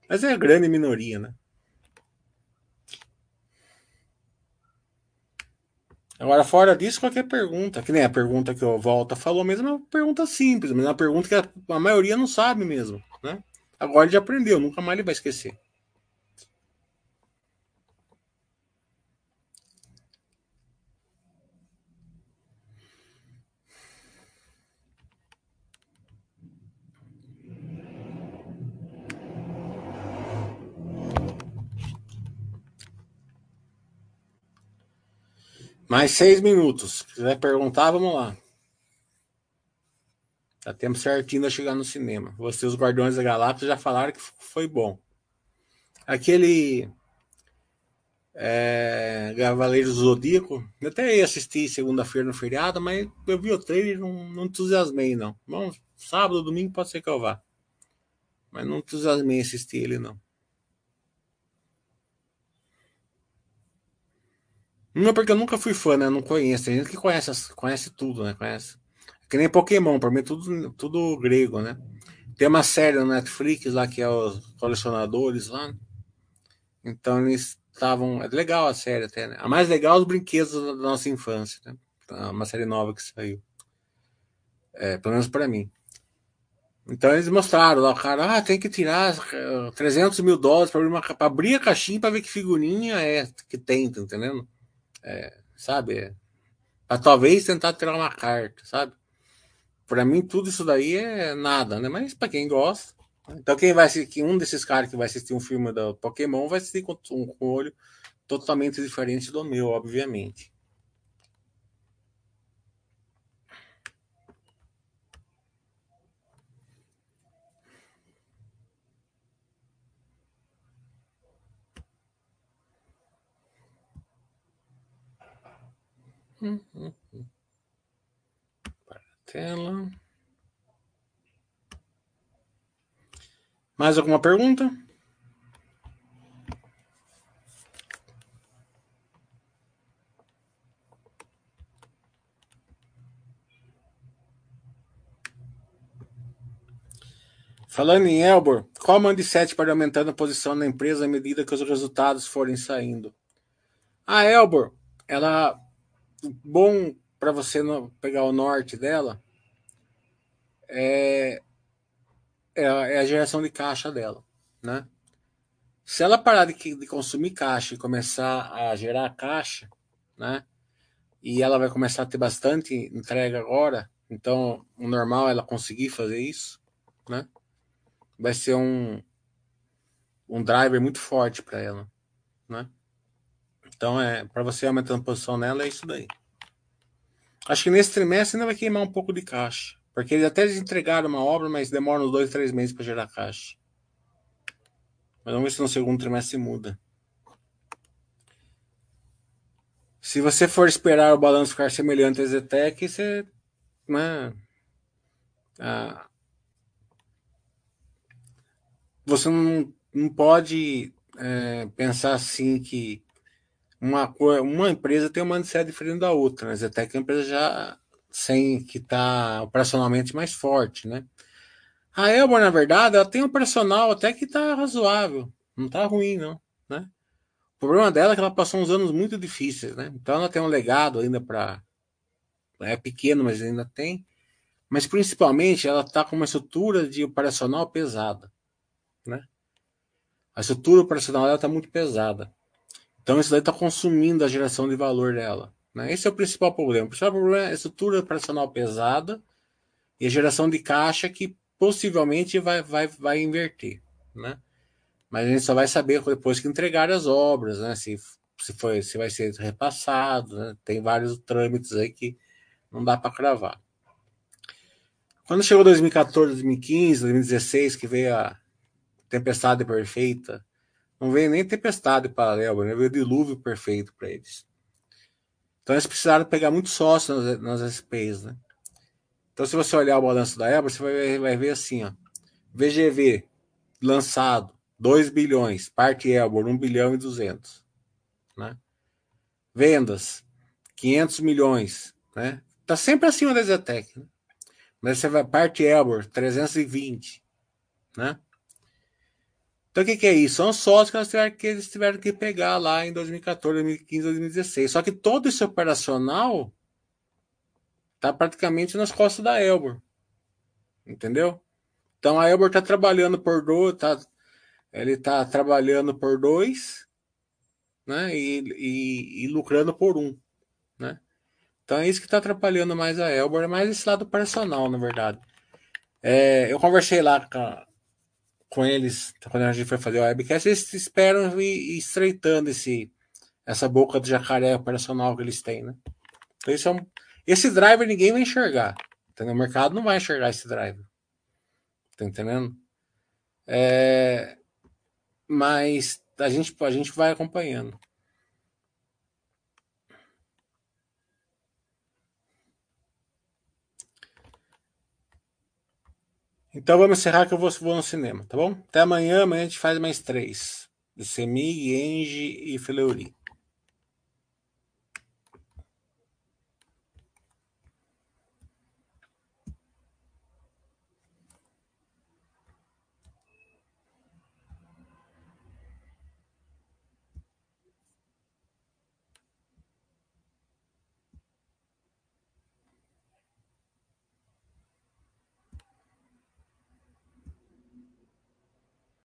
Mas é a grande minoria, né? Agora, fora disso, qualquer pergunta, que nem a pergunta que o Volta falou mesmo, é uma pergunta simples, mas é uma pergunta que a, maioria não sabe mesmo, né? Agora ele já aprendeu, nunca mais ele vai esquecer. Mais seis minutos. Se quiser perguntar, vamos lá. Dá tempo certinho de chegar no cinema. Você, os Guardiões da Galáxia, já falaram que foi bom. Aquele. É, Cavaleiros do Zodíaco, eu até ia assistir segunda-feira no feriado, mas eu vi o trailer e não, não entusiasmei, não. Bom, sábado, domingo pode ser que eu vá. Mas não entusiasmei assistir ele, não. Não, porque eu nunca fui fã, né? Não conheço. Tem gente que conhece, conhece tudo, né? Conhece. É que nem Pokémon, pra mim é tudo, tudo grego, né? Tem uma série no Netflix lá que é os colecionadores lá. Então eles estavam. É legal a série até, né? A mais legal é os brinquedos da nossa infância, né? Então, uma série nova que saiu. É, pelo menos pra mim. Então eles mostraram lá, o cara, ah, tem que tirar 300 mil dólares para abrir, abrir a caixinha para ver que figurinha é que tem, tá entendendo? É, sabe? Para talvez tentar tirar uma carta, sabe? Para mim, tudo isso daí é nada, né? Mas para quem gosta. Então, quem vai assistir, um desses caras que vai assistir um filme do Pokémon vai assistir com um olho totalmente diferente do meu, obviamente. Para a tela. Mais alguma pergunta? Falando em Elbor, qual mindset para aumentando a posição na empresa à medida que os resultados forem saindo? A Elbor, ela bom para você pegar o norte dela é, é, é, a geração de caixa dela, né? Se ela parar de, de consumir caixa e começar a gerar caixa, né? E ela vai começar a ter bastante entrega agora, então o normal é ela conseguir fazer isso, né? vai ser um, um driver muito forte para ela, né? Então, é, para você aumentando a posição nela, é isso daí. Acho que nesse trimestre ainda vai queimar um pouco de caixa. Porque eles até entregaram uma obra, mas demora uns dois, três meses para gerar caixa. Mas vamos ver se no segundo trimestre muda. Se você for esperar o balanço ficar semelhante à Zetec, você. Né, você não, não pode é, pensar assim que uma, uma empresa tem uma necessidade diferente da outra. Né? A Zetec é uma empresa já sem que está operacionalmente mais forte, né? A Elbor, na verdade, ela tem um personal até que está razoável, não está ruim, não, né? O problema dela é que ela passou uns anos muito difíceis, né? Então ela tem um legado ainda para é pequeno, mas ainda tem. Mas principalmente ela está com uma estrutura de operacional pesada, né? A estrutura operacional dela está muito pesada. Então isso daí está consumindo a geração de valor dela. Né? Esse é o principal problema. O principal problema é a estrutura operacional pesada e a geração de caixa que possivelmente vai, vai, vai inverter. Né? Mas a gente só vai saber depois que entregar as obras, né? se, se, foi, se vai ser repassado. Né? Tem vários trâmites aí que não dá para cravar. Quando chegou 2014, 2015, 2016, que veio a tempestade perfeita, não veio nem tempestade paralela, né? veio dilúvio perfeito para eles. Então eles precisaram pegar muito sócio nas, nas SPs, né? Então, se você olhar o balanço da Ebra, você vai, vai ver assim, ó. VGV lançado 2 bilhões, parte Elbor 1 bilhão e 200, né? Vendas 500 milhões, né? Tá sempre acima da Zetec, né? Mas você vai parte Elbor 320, né? Então, o que, que, é isso? São sócios que, que eles tiveram que pegar lá em 2014, 2015, 2016. Só que todo esse operacional está praticamente nas costas da Elbor. Entendeu? Então, a Elbor está trabalhando por dois, tá, ele está trabalhando por dois né, e, e, e, lucrando por um. Né? Então, é isso que está atrapalhando mais a Elbor, é mais esse lado operacional, na verdade. É, eu conversei lá com a, com eles, quando a gente foi fazer o webcast, eles esperam ir estreitando esse, essa boca do jacaré operacional que eles têm, né? Então, esse, é um, esse driver ninguém vai enxergar. Entendeu? O mercado não vai enxergar esse driver. Tá entendendo? É, mas a gente, a gente vai acompanhando. Então vamos encerrar que eu vou, vou no cinema, tá bom? Até amanhã, amanhã a gente faz mais três. Semig, Engie e Fleury.